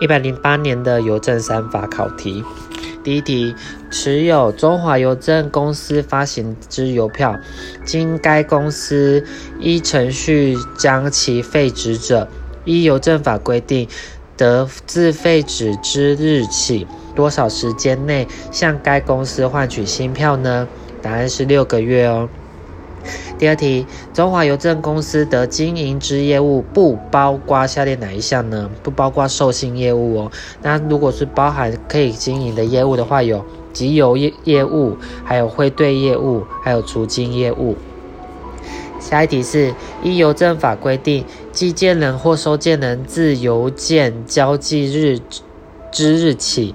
一百零八年的邮政三法考题。第一题，持有中华邮政公司发行之邮票，经该公司依程序将其废止者，依邮政法规定，得自废止之日起多少时间内向该公司换取新票呢？答案是六个月哦。第二题，中华邮政公司的经营之业务不包括下列哪一项呢？不包括授信业务哦。那如果是包含可以经营的业务的话，有集邮业业务，还有汇兑业务，还有除金业务。下一题是依邮政法规定，寄件人或收件人自邮件交寄日之日起。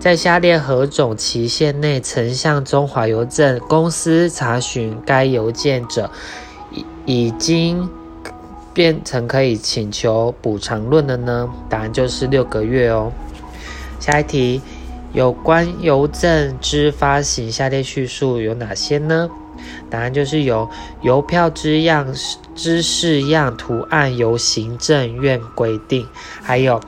在下列何种期限内曾向中华邮政公司查询该邮件者，已已经变成可以请求补偿论的呢？答案就是六个月哦。下一题，有关邮政之发行，下列叙述有哪些呢？答案就是有邮票之样之式样图案由行政院规定，还有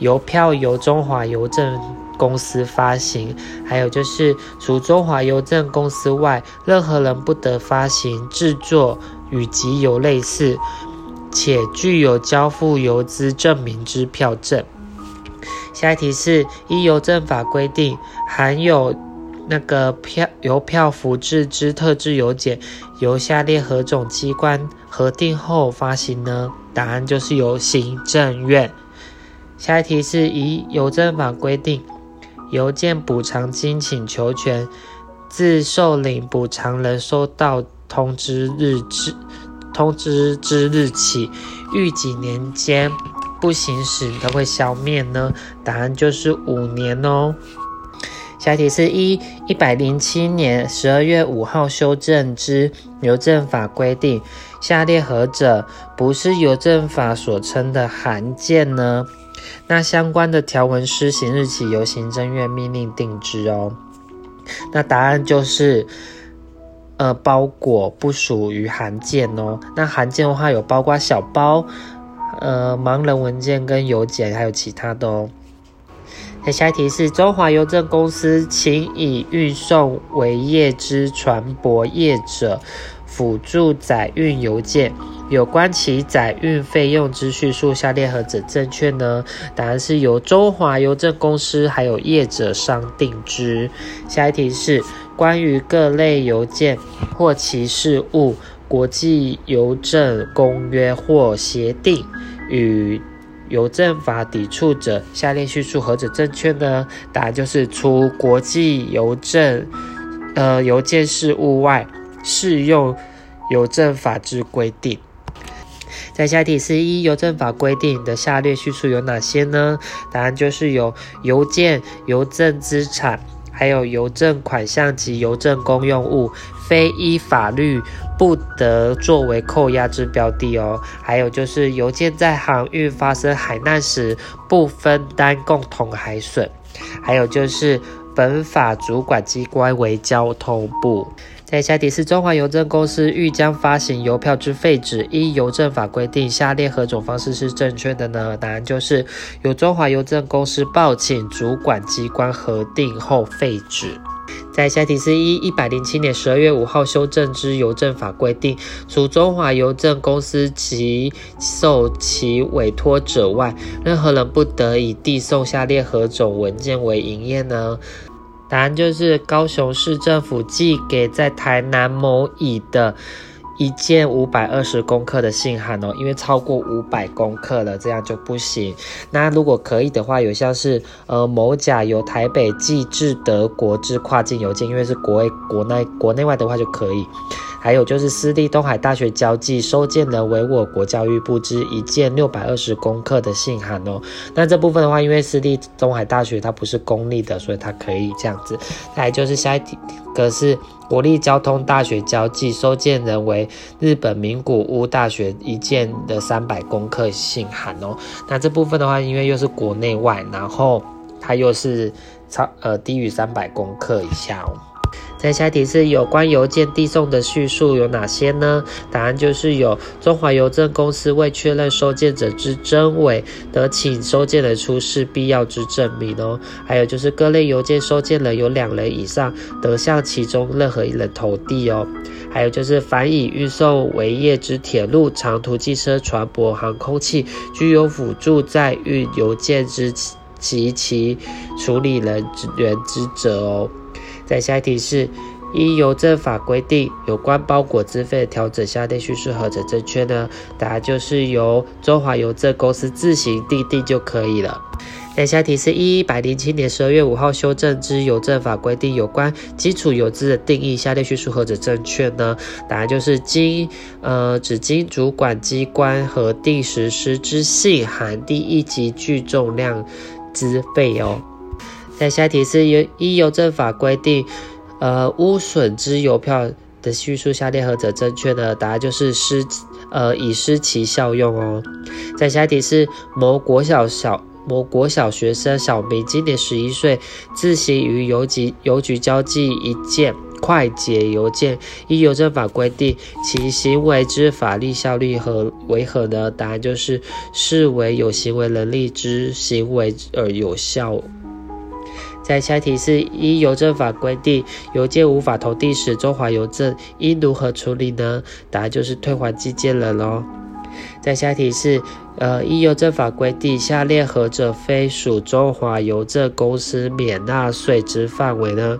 邮票由中华邮政。公司发行，还有就是除中华邮政公司外，任何人不得发行、制作与集邮类似且具有交付邮资证明之票证。下一题是依邮政法规定，含有那个票邮票复制之特制邮件，由下列何种机关核定后发行呢？答案就是由行政院。下一题是依邮政法规定。邮件补偿金请求权自受领补偿人收到通知日之通知之日起，逾几年间不行使都会消灭呢？答案就是五年哦。下题是一一百零七年十二月五号修正之邮政法规定，下列何者不是邮政法所称的函件呢？那相关的条文施行日期由行政院命令定制哦。那答案就是，呃，包裹不属于函件哦。那函件的话有包括小包、呃，盲人文件跟邮件，还有其他的哦。那下一题是中华邮政公司，请以运送为业之船舶业者辅助载运邮件。有关其载运费用之叙述，下列何者正确呢？答案是由中华邮政公司还有业者商定之。下一题是关于各类邮件或其事务，国际邮政公约或协定与邮政法抵触者，下列叙述何者正确呢？答案就是除国际邮政呃邮件事务外，适用邮政法之规定。在下题是一邮政法规定的下列叙述有哪些呢？答案就是有邮件、邮政资产，还有邮政款项及邮政公用物，非依法律不得作为扣押之标的哦。还有就是邮件在航运发生海难时不分担共同海损。还有就是本法主管机关为交通部。在下题是中华邮政公司欲将发行邮票之废止，依邮政法规定，下列何种方式是正确的呢？答案就是由中华邮政公司报请主管机关核定后废止。在下题是一一百零七年十二月五号修正之邮政法规定，除中华邮政公司及受其委托者外，任何人不得以递送下列何种文件为营业呢？答案就是高雄市政府寄给在台南某乙的一件五百二十公克的信函哦，因为超过五百公克了，这样就不行。那如果可以的话，有像是呃某甲由台北寄至德国之跨境邮件，因为是国外国内国内外的话就可以。还有就是私立东海大学交际收件人为我国教育部之一件六百二十公克的信函哦。那这部分的话，因为私立东海大学它不是公立的，所以它可以这样子。再就是下一个是国立交通大学交际收件人为日本名古屋大学一件的三百公克信函哦。那这部分的话，因为又是国内外，然后它又是超呃低于三百公克以下哦。在下题是有关邮件递送的叙述有哪些呢？答案就是有中华邮政公司未确认收件者之真伪，得请收件人出示必要之证明哦。还有就是各类邮件收件人有两人以上，得向其中任何一人投递哦。还有就是凡以运送为业之铁路、长途汽车、船舶、航空器，具有辅助载运邮件之及其处理人员之责哦。在下一题是依邮政法规定有关包裹资费的调整，下列叙述何者正确呢？答案就是由中华邮政公司自行订定就可以了。在下一题是一百零七年十二月五号修正之邮政法规定有关基础邮资的定义，下列叙述何者正确呢？答案就是经呃指经主管机关核定实施之信函第一级具重量资费哦。在下题是由依邮政法规定，呃，污损之邮票的叙述下列何者正确呢？答案就是失，呃，已失其效用哦。在下题是某国小小某国小学生小明今年十一岁，自行于邮局邮局交寄一件快捷邮件，依邮政法规定，其行为之法律效力何为何呢？答案就是视为有行为能力之行为而有效。在下题是依邮政法规定，邮件无法投递时，中华邮政应如何处理呢？答案就是退还寄件人喽。在下题是，呃，依邮政法规定，下列何者非属中华邮政公司免纳税之范围呢？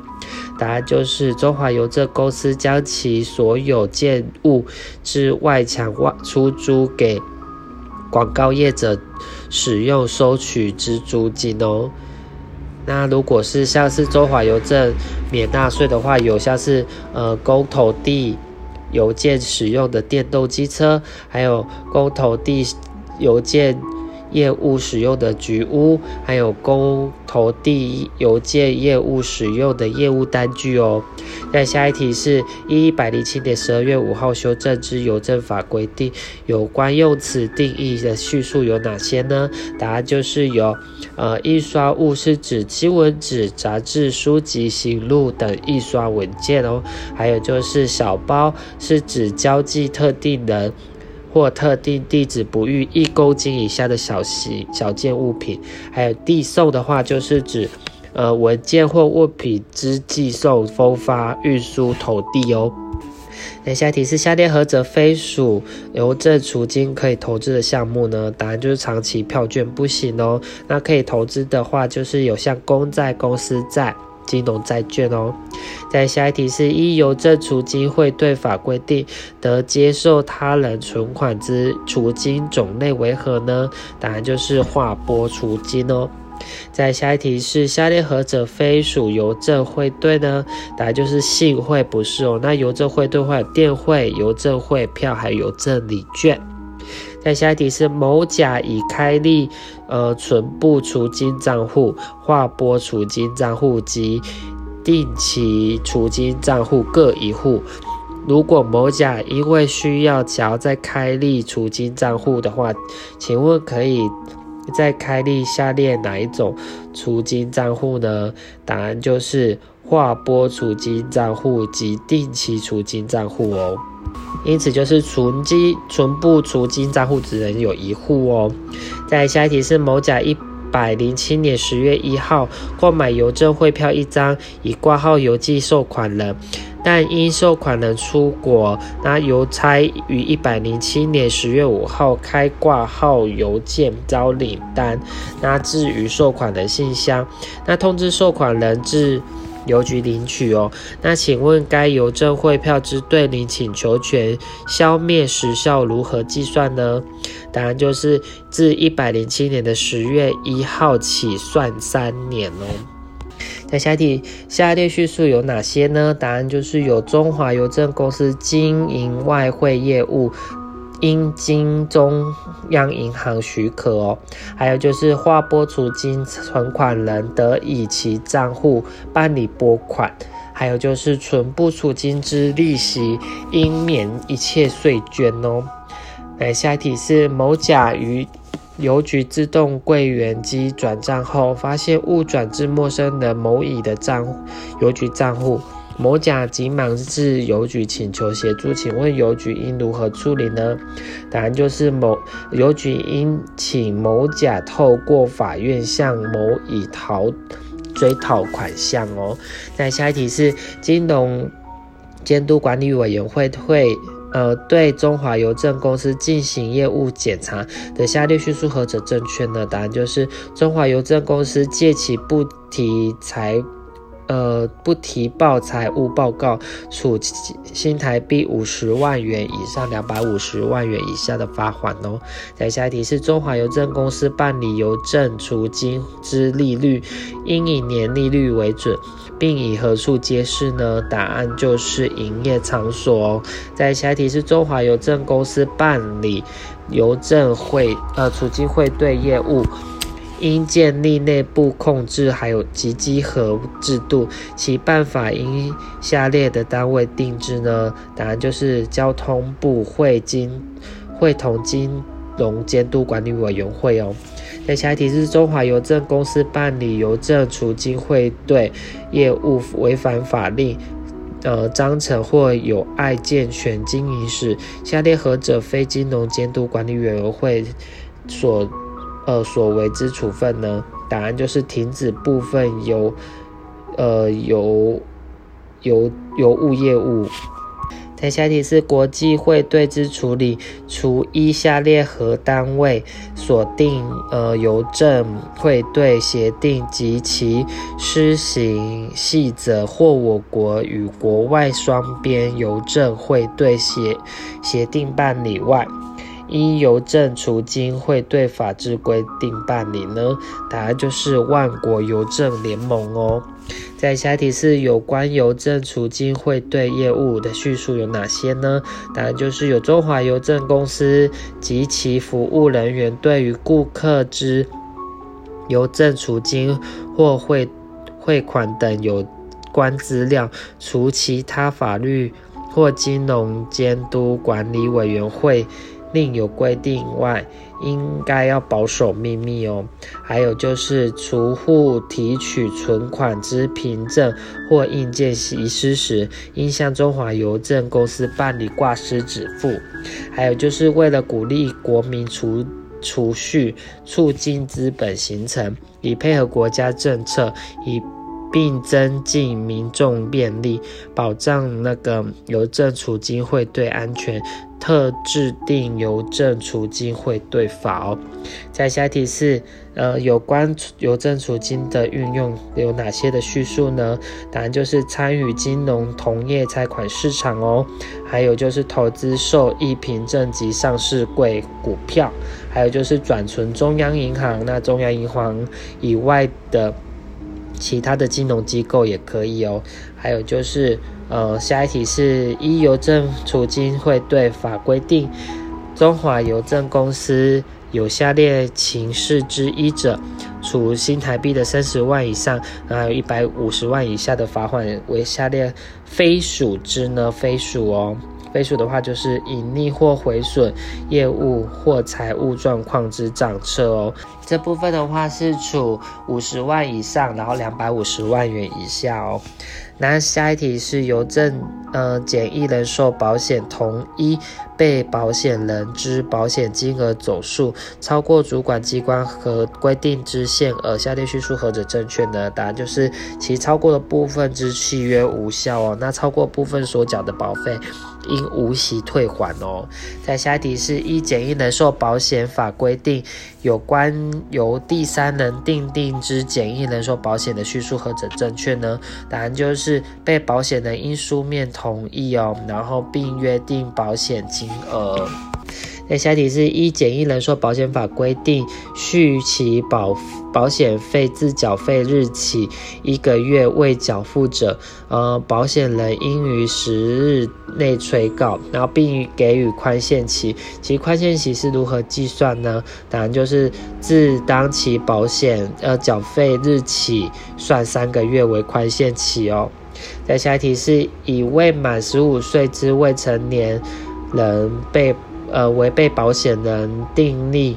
答案就是中华邮政公司将其所有建物之外墙外出租给广告业者使用，收取之租金哦。那如果是像是中华邮政免纳税的话，有像是呃公投地邮件使用的电动机车，还有公投地邮件。业务使用的局屋，还有公投地邮件业务使用的业务单据哦。那下一题是一百零七年十二月五号修正之邮政法规定有关用词定义的叙述有哪些呢？答案就是有，呃，印刷物是指新闻纸、杂志、书籍、行录等印刷文件哦。还有就是小包是指交际特定人。或特定地址不逾一公斤以下的小型小件物品，还有递送的话，就是指呃文件或物品之寄送、分发、运输、投递哦。那下题是下列何者非属邮政储金可以投资的项目呢？答案就是长期票券不行哦。那可以投资的话，就是有像公债、公司债。金融债券哦，在下一题是依邮政储金汇兑法规定，得接受他人存款之储金种类为何呢？答案就是划拨储金哦。在下一题是下列何者非属邮政汇兑呢？答案就是信汇不是哦。那邮政汇兑会有电汇、邮政汇票还有邮政礼券。在下一题是某甲已开立呃存部储金账户、划拨储金账户及定期储金账户各一户。如果某甲因为需要想要再开立储金账户的话，请问可以再开立下列哪一种储金账户呢？答案就是划拨储金账户及定期储金账户哦。因此，就是存金、存部储金账户只能有一户哦。在下一题是某甲一百零七年十月一号购买邮政汇票一张，以挂号邮寄受款人，但因受款人出国，那邮差于一百零七年十月五号开挂号邮件招领单，那至于受款人信箱，那通知受款人至。邮局领取哦，那请问该邮政汇票之对领请求权消灭时效如何计算呢？答案就是自一百零七年的十月一号起算三年哦。在下一题，下列叙述有哪些呢？答案就是有中华邮政公司经营外汇业务。应经中央银行许可哦，还有就是划拨储金存款人得以其账户办理拨款，还有就是存不储金之利息应免一切税捐哦。来，下一题是某甲于邮局自动柜员机转账后，发现误转至陌生人某乙的账邮局账户。某甲急忙至邮局请求协助，请问邮局应如何处理呢？答案就是某邮局应请某甲透过法院向某乙讨追讨款项哦。那下一题是金融监督管理委员会会。呃，对中华邮政公司进行业务检查的下列叙述何者正确呢？答案就是中华邮政公司借其不提财。呃，不提报财务报告，处新台币五十万元以上两百五十万元以下的罚款哦。再下一题是中华邮政公司办理邮政储金之利率，应以年利率为准，并以何处揭示呢？答案就是营业场所哦。再下一题是中华邮政公司办理邮政汇呃储金汇兑业务。应建立内部控制，还有及稽核制度，其办法应下列的单位定制呢？答案就是交通部会金会同金融监督管理委员会哦。那下一题是中华邮政公司办理邮政储金汇兑业务违反法令，呃，章程或有碍健全经营时，下列何者非金融监督管理委员会所？呃，所为之处分呢？答案就是停止部分邮，呃，邮邮邮物业务。在下题是国际汇兑之处理，除依下列何单位所定呃邮政汇兑协定及其施行细则，或我国与国外双边邮政汇兑协协定办理外。依邮政储金汇兑法制规定办理呢？答案就是万国邮政联盟哦。在下题是有关邮政储金汇兑业务的叙述有哪些呢？答案就是有中华邮政公司及其服务人员对于顾客之邮政储金或汇汇款等有关资料，除其他法律或金融监督管理委员会。另有规定外，应该要保守秘密哦。还有就是，储户提取存款之凭证或印件遗失时，应向中华邮政公司办理挂失止付。还有就是为了鼓励国民储储蓄，促进资本形成，以配合国家政策，以并增进民众便利，保障那个邮政储金汇兑安全。特制定邮政储金汇兑法哦。在下题是，呃，有关邮政储金的运用有哪些的叙述呢？答案就是参与金融同业拆款市场哦，还有就是投资受益凭证及上市柜股票，还有就是转存中央银行，那中央银行以外的其他的金融机构也可以哦。还有就是。呃，下一题是依邮政储金会对法规定，中华邮政公司有下列情事之一者，处新台币的三十万以上，还有一百五十万以下的罚款，为下列非属之呢？非属哦。倍数的话，就是盈利或毁损业务或财务状况之账册哦。这部分的话是处五十万以上，然后两百五十万元以下哦。那下一题是邮政呃简易人寿保险同一被保险人之保险金额总数超过主管机关和规定之限额，下列叙述何者正确呢？答案就是其超过的部分之契约无效哦。那超过部分所缴的保费。应无息退还哦。在下一题是一简易人寿保险法规定，有关由第三人订定之简易人寿保险的叙述何者正确呢？答案就是被保险人应书面同意哦，然后并约定保险金额。那下题是一简易人寿保险法规定，续期保保险费自缴费日起一个月未缴付者，呃，保险人应于十日内催告，然后并给予宽限期。其宽限期是如何计算呢？答案就是自当期保险呃缴费日起算三个月为宽限期哦。在下一题是以未满十五岁之未成年人被呃，违背保险人订立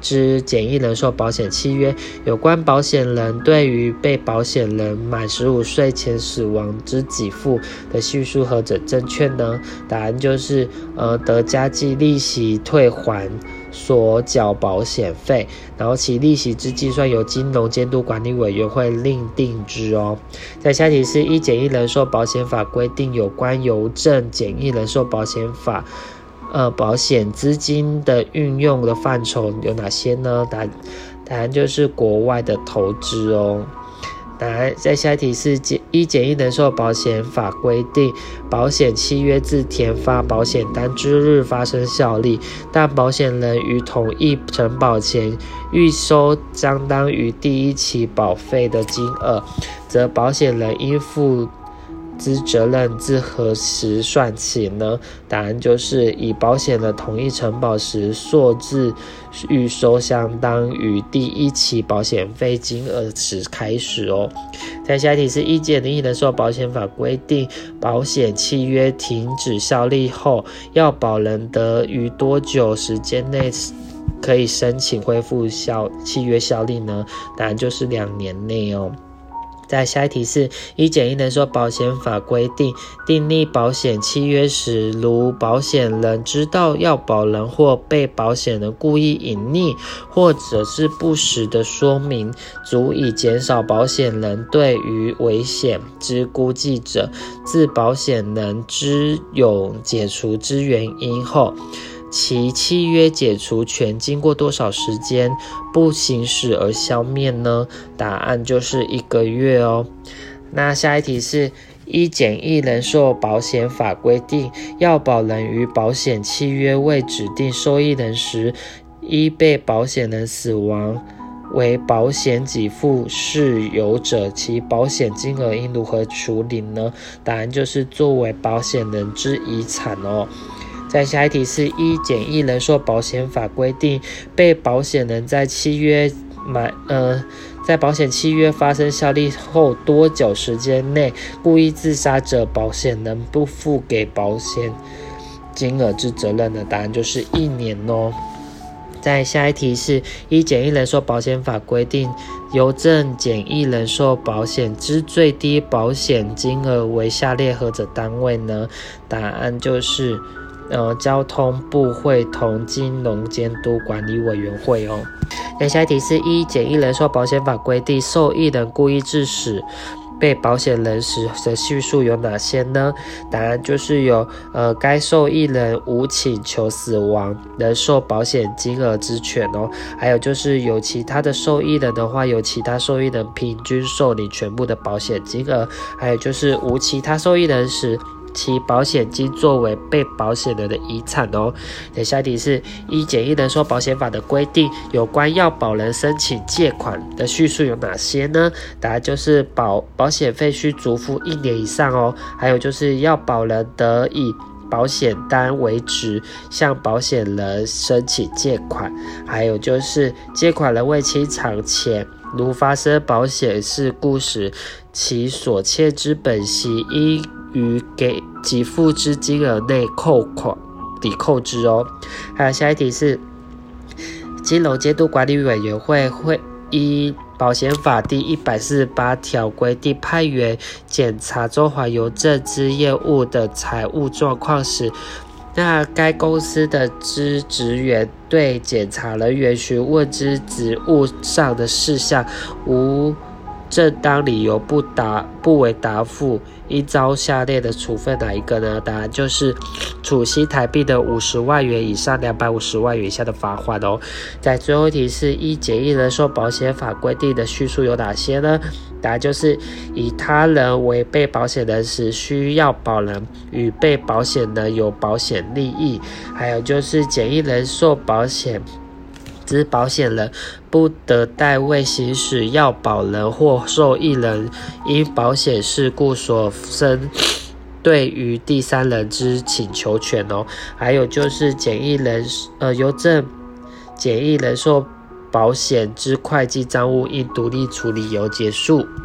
之简易人寿保险契约，有关保险人对于被保险人满十五岁前死亡之给付的叙述何者正确呢？答案就是，呃，得加计利息退还所缴保险费，然后其利息之计算由金融监督管理委员会另定之哦。在下题是一简易人寿保险法规定有关邮政简易人寿保险法。呃，保险资金的运用的范畴有哪些呢？答答案就是国外的投资哦。答案在下一题是简一简易人寿保险法规定，保险契约自填发保险单之日发生效力，但保险人于同意承保前预收相当于第一期保费的金额，则保险人应负。之责任自何时算起呢？答案就是以保险的同意承保时所致预收相当于第一期保险费金额时开始哦。在下一题是：一简易人寿保险法规定，保险契约停止效力后，要保人得于多久时间内可以申请恢复效契约效力呢？答案就是两年内哦。在下一题是：一简易人寿保险法规定，订立保险契约时，如保险人知道要保人或被保险人故意隐匿或者是不实的说明，足以减少保险人对于危险之估计者，自保险人知有解除之原因后。其契约解除权经过多少时间不行使而消灭呢？答案就是一个月哦。那下一题是：一简易人寿保险法规定，要保人于保险契约未指定受益人时，一被保险人死亡为保险给付事由者，其保险金额应如何处理呢？答案就是作为保险人之遗产哦。在下一题是一简易人寿保险法规定，被保险人在契约买呃，在保险契约发生效力后多久时间内故意自杀者，保险人不负给保险金额之责任的答案就是一年哦。在下一题是一简易人寿保险法规定，邮政简易人寿保险之最低保险金额为下列何者单位呢？答案就是。呃，交通部会同金融监督管理委员会哦。那下一题是：一简易人寿保险法规定，受益人故意致死被保险人时的叙述有哪些呢？答案就是有呃，该受益人无请求死亡，人寿保险金额之权哦。还有就是有其他的受益人的话，有其他受益人平均受理全部的保险金额。还有就是无其他受益人时。其保险金作为被保险人的遗产哦。等下题是一简易人寿保险法的规定，有关要保人申请借款的叙述有哪些呢？答案就是保保险费需足付一年以上哦。还有就是要保人得以保险单为值向保险人申请借款。还有就是借款人未清偿前，如发生保险事故时，其所欠之本息应。于给给付之金额内扣款抵扣之哦。还有下一题是，金融监督管理委员会会依保险法第一百四十八条规定，派员检查中华邮政之业务的财务状况时，那该公司的资职员对检查人员询问之职务上的事项无。正当理由不答不为答复，应遭下列的处分哪一个呢？答案就是处新台币的五十万元以上两百五十万元以下的罚款哦。在最后一题是一简易人寿保险法规定的叙述有哪些呢？答案就是以他人为被保险人时，需要保人与被保险人有保险利益，还有就是简易人寿保险。之保险人不得代位行使要保人或受益人因保险事故所生对于第三人之请求权哦。还有就是简易人呃邮政简易人寿保险之会计账务应独立处理由结束。